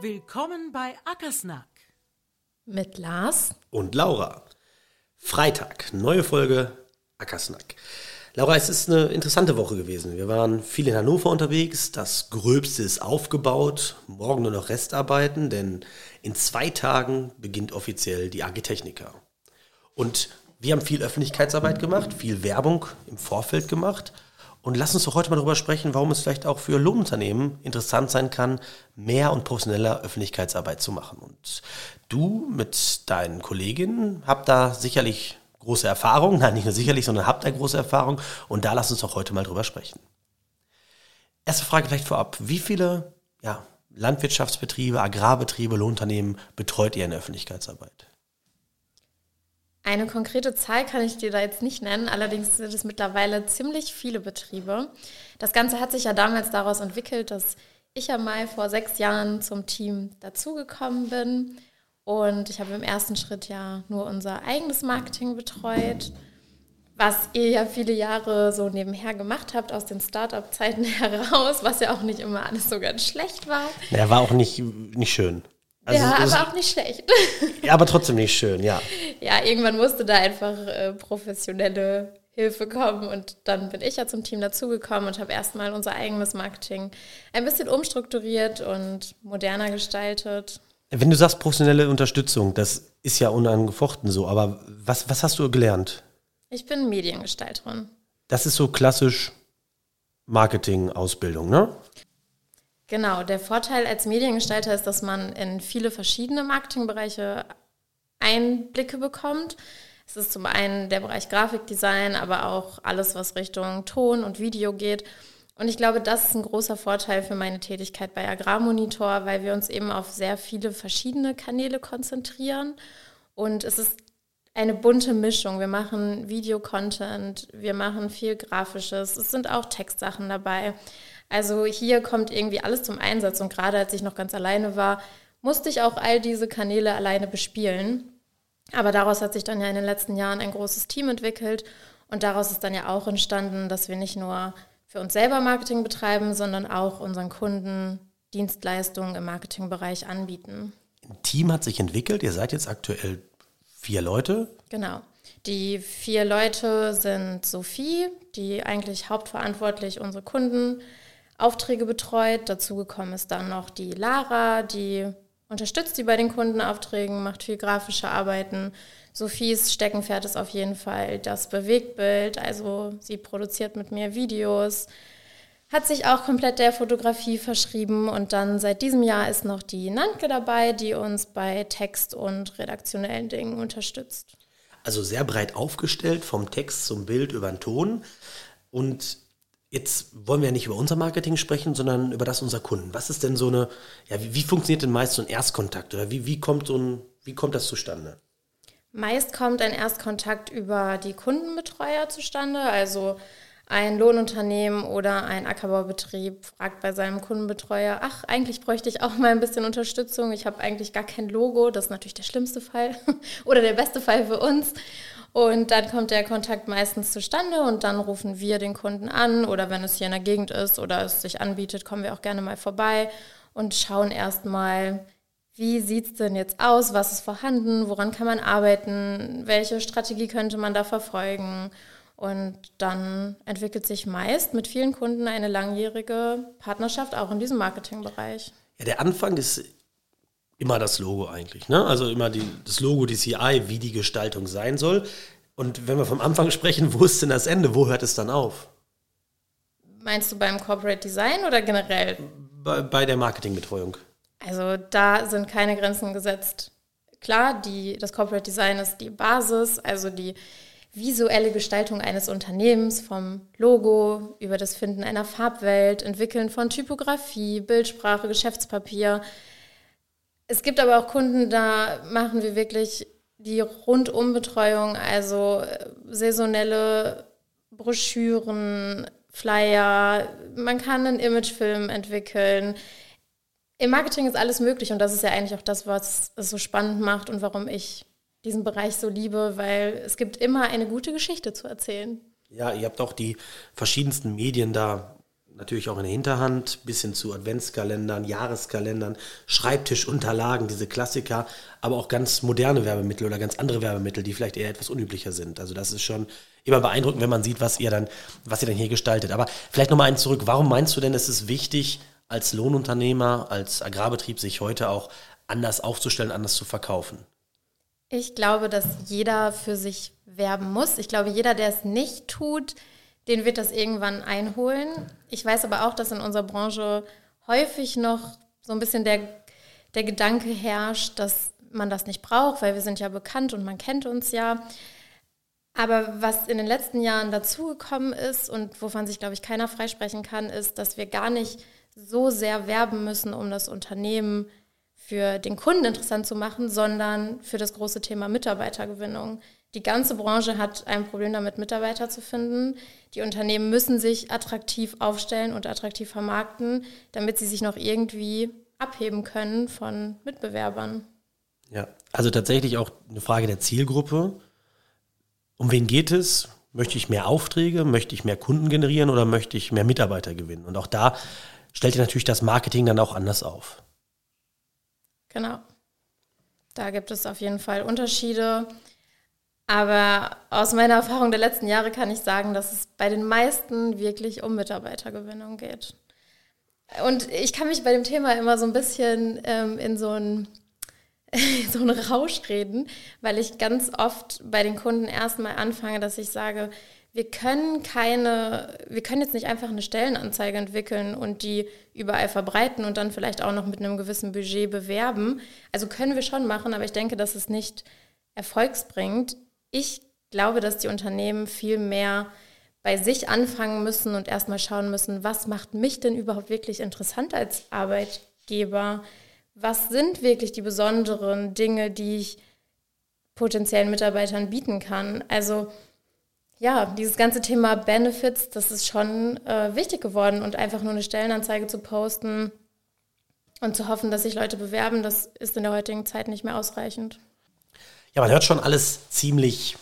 Willkommen bei Ackersnack. Mit Lars. und Laura. Freitag, neue Folge Ackersnack. Laura, es ist eine interessante Woche gewesen. Wir waren viel in Hannover unterwegs. Das Gröbste ist aufgebaut. Morgen nur noch Restarbeiten, denn in zwei Tagen beginnt offiziell die AG Techniker. Und wir haben viel Öffentlichkeitsarbeit gemacht, viel Werbung im Vorfeld gemacht. Und lass uns doch heute mal darüber sprechen, warum es vielleicht auch für Lohnunternehmen interessant sein kann, mehr und professioneller Öffentlichkeitsarbeit zu machen. Und du mit deinen Kolleginnen habt da sicherlich große Erfahrung, nein, nicht nur sicherlich, sondern habt da große Erfahrung. Und da lass uns doch heute mal drüber sprechen. Erste Frage vielleicht vorab. Wie viele ja, Landwirtschaftsbetriebe, Agrarbetriebe, Lohnunternehmen betreut ihr in der Öffentlichkeitsarbeit? Eine konkrete Zahl kann ich dir da jetzt nicht nennen, allerdings sind es mittlerweile ziemlich viele Betriebe. Das Ganze hat sich ja damals daraus entwickelt, dass ich ja mal vor sechs Jahren zum Team dazugekommen bin und ich habe im ersten Schritt ja nur unser eigenes Marketing betreut, was ihr ja viele Jahre so nebenher gemacht habt aus den Startup-Zeiten heraus, was ja auch nicht immer alles so ganz schlecht war. Ja, war auch nicht, nicht schön. Also ja, es- aber auch nicht schlecht. ja, aber trotzdem nicht schön, ja. ja, irgendwann musste da einfach äh, professionelle Hilfe kommen und dann bin ich ja zum Team dazugekommen und habe erstmal unser eigenes Marketing ein bisschen umstrukturiert und moderner gestaltet. Wenn du sagst professionelle Unterstützung, das ist ja unangefochten so, aber was, was hast du gelernt? Ich bin Mediengestalterin. Das ist so klassisch Marketing-Ausbildung, ne? Genau, der Vorteil als Mediengestalter ist, dass man in viele verschiedene Marketingbereiche Einblicke bekommt. Es ist zum einen der Bereich Grafikdesign, aber auch alles, was Richtung Ton und Video geht. Und ich glaube, das ist ein großer Vorteil für meine Tätigkeit bei Agrarmonitor, weil wir uns eben auf sehr viele verschiedene Kanäle konzentrieren. Und es ist eine bunte Mischung. Wir machen Videocontent, wir machen viel Grafisches, es sind auch Textsachen dabei. Also hier kommt irgendwie alles zum Einsatz und gerade als ich noch ganz alleine war, musste ich auch all diese Kanäle alleine bespielen. Aber daraus hat sich dann ja in den letzten Jahren ein großes Team entwickelt und daraus ist dann ja auch entstanden, dass wir nicht nur für uns selber Marketing betreiben, sondern auch unseren Kunden Dienstleistungen im Marketingbereich anbieten. Ein Team hat sich entwickelt, ihr seid jetzt aktuell vier Leute. Genau. Die vier Leute sind Sophie, die eigentlich hauptverantwortlich unsere Kundenaufträge betreut. Dazu gekommen ist dann noch die Lara, die unterstützt die bei den Kundenaufträgen, macht viel grafische Arbeiten. Sophies Steckenpferd ist auf jeden Fall das Bewegtbild, also sie produziert mit mir Videos, hat sich auch komplett der Fotografie verschrieben und dann seit diesem Jahr ist noch die Nantke dabei, die uns bei Text und redaktionellen Dingen unterstützt. Also sehr breit aufgestellt, vom Text zum Bild über den Ton. Und jetzt wollen wir ja nicht über unser Marketing sprechen, sondern über das unserer Kunden. Was ist denn so eine, ja, wie, wie funktioniert denn meist so ein Erstkontakt? Oder wie, wie, kommt so ein, wie kommt das zustande? Meist kommt ein Erstkontakt über die Kundenbetreuer zustande, also ein Lohnunternehmen oder ein Ackerbaubetrieb fragt bei seinem Kundenbetreuer, ach, eigentlich bräuchte ich auch mal ein bisschen Unterstützung, ich habe eigentlich gar kein Logo, das ist natürlich der schlimmste Fall oder der beste Fall für uns. Und dann kommt der Kontakt meistens zustande und dann rufen wir den Kunden an oder wenn es hier in der Gegend ist oder es sich anbietet, kommen wir auch gerne mal vorbei und schauen erstmal, wie sieht es denn jetzt aus, was ist vorhanden, woran kann man arbeiten, welche Strategie könnte man da verfolgen. Und dann entwickelt sich meist mit vielen Kunden eine langjährige Partnerschaft auch in diesem Marketingbereich. Ja, der Anfang ist immer das Logo eigentlich. Ne? Also immer die, das Logo, die CI, wie die Gestaltung sein soll. Und wenn wir vom Anfang sprechen, wo ist denn das Ende? Wo hört es dann auf? Meinst du beim Corporate Design oder generell? Bei, bei der Marketingbetreuung. Also da sind keine Grenzen gesetzt. Klar, die, das Corporate Design ist die Basis, also die visuelle Gestaltung eines Unternehmens, vom Logo über das Finden einer Farbwelt, Entwickeln von Typografie, Bildsprache, Geschäftspapier. Es gibt aber auch Kunden, da machen wir wirklich die Rundumbetreuung, also äh, saisonelle Broschüren, Flyer, man kann einen Imagefilm entwickeln. Im Marketing ist alles möglich und das ist ja eigentlich auch das, was es so spannend macht und warum ich diesen Bereich so liebe, weil es gibt immer eine gute Geschichte zu erzählen. Ja, ihr habt auch die verschiedensten Medien da natürlich auch in der Hinterhand, bis hin zu Adventskalendern, Jahreskalendern, Schreibtischunterlagen, diese Klassiker, aber auch ganz moderne Werbemittel oder ganz andere Werbemittel, die vielleicht eher etwas unüblicher sind. Also das ist schon immer beeindruckend, wenn man sieht, was ihr dann, was ihr dann hier gestaltet. Aber vielleicht nochmal eins zurück. Warum meinst du denn, es ist wichtig, als Lohnunternehmer, als Agrarbetrieb sich heute auch anders aufzustellen, anders zu verkaufen? Ich glaube, dass jeder für sich werben muss. Ich glaube, jeder, der es nicht tut, den wird das irgendwann einholen. Ich weiß aber auch, dass in unserer Branche häufig noch so ein bisschen der, der Gedanke herrscht, dass man das nicht braucht, weil wir sind ja bekannt und man kennt uns ja. Aber was in den letzten Jahren dazugekommen ist und wovon sich, glaube ich, keiner freisprechen kann, ist, dass wir gar nicht so sehr werben müssen, um das Unternehmen für den Kunden interessant zu machen, sondern für das große Thema Mitarbeitergewinnung. Die ganze Branche hat ein Problem damit, Mitarbeiter zu finden. Die Unternehmen müssen sich attraktiv aufstellen und attraktiv vermarkten, damit sie sich noch irgendwie abheben können von Mitbewerbern. Ja, also tatsächlich auch eine Frage der Zielgruppe. Um wen geht es? Möchte ich mehr Aufträge? Möchte ich mehr Kunden generieren oder möchte ich mehr Mitarbeiter gewinnen? Und auch da stellt ihr natürlich das Marketing dann auch anders auf. Genau. Da gibt es auf jeden Fall Unterschiede. Aber aus meiner Erfahrung der letzten Jahre kann ich sagen, dass es bei den meisten wirklich um Mitarbeitergewinnung geht. Und ich kann mich bei dem Thema immer so ein bisschen ähm, in so einen, so einen Rausch reden, weil ich ganz oft bei den Kunden erstmal anfange, dass ich sage, wir können keine, wir können jetzt nicht einfach eine Stellenanzeige entwickeln und die überall verbreiten und dann vielleicht auch noch mit einem gewissen Budget bewerben. Also können wir schon machen, aber ich denke, dass es nicht erfolgsbringend. Ich glaube, dass die Unternehmen viel mehr bei sich anfangen müssen und erstmal schauen müssen, was macht mich denn überhaupt wirklich interessant als Arbeitgeber? Was sind wirklich die besonderen Dinge, die ich potenziellen Mitarbeitern bieten kann? Also ja, dieses ganze Thema Benefits, das ist schon äh, wichtig geworden und einfach nur eine Stellenanzeige zu posten und zu hoffen, dass sich Leute bewerben, das ist in der heutigen Zeit nicht mehr ausreichend. Ja, man hört schon alles ziemlich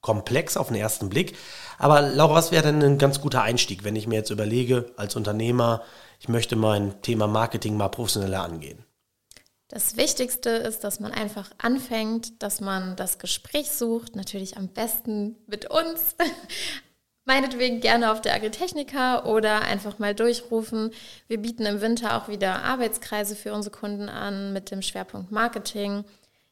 komplex auf den ersten Blick. Aber Laura, was wäre denn ein ganz guter Einstieg, wenn ich mir jetzt überlege, als Unternehmer, ich möchte mein Thema Marketing mal professioneller angehen? Das Wichtigste ist, dass man einfach anfängt, dass man das Gespräch sucht, natürlich am besten mit uns. Meinetwegen gerne auf der Agritechnica oder einfach mal durchrufen. Wir bieten im Winter auch wieder Arbeitskreise für unsere Kunden an mit dem Schwerpunkt Marketing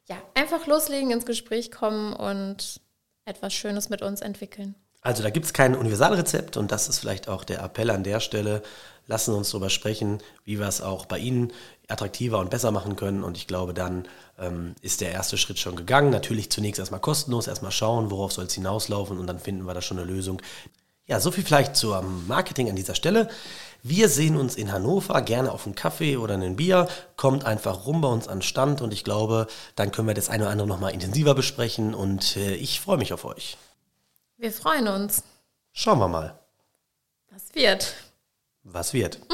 ja, einfach loslegen, ins Gespräch kommen und etwas Schönes mit uns entwickeln. Also da gibt es kein Universalrezept und das ist vielleicht auch der Appell an der Stelle. Lassen Sie uns darüber sprechen, wie wir es auch bei Ihnen attraktiver und besser machen können. Und ich glaube, dann ähm, ist der erste Schritt schon gegangen. Natürlich zunächst erstmal kostenlos, erstmal schauen, worauf soll es hinauslaufen und dann finden wir da schon eine Lösung. Ja, so viel vielleicht zum Marketing an dieser Stelle. Wir sehen uns in Hannover, gerne auf einen Kaffee oder einen Bier. Kommt einfach rum bei uns an den Stand und ich glaube, dann können wir das eine oder andere nochmal intensiver besprechen und äh, ich freue mich auf euch. Wir freuen uns. Schauen wir mal. Was wird? Was wird?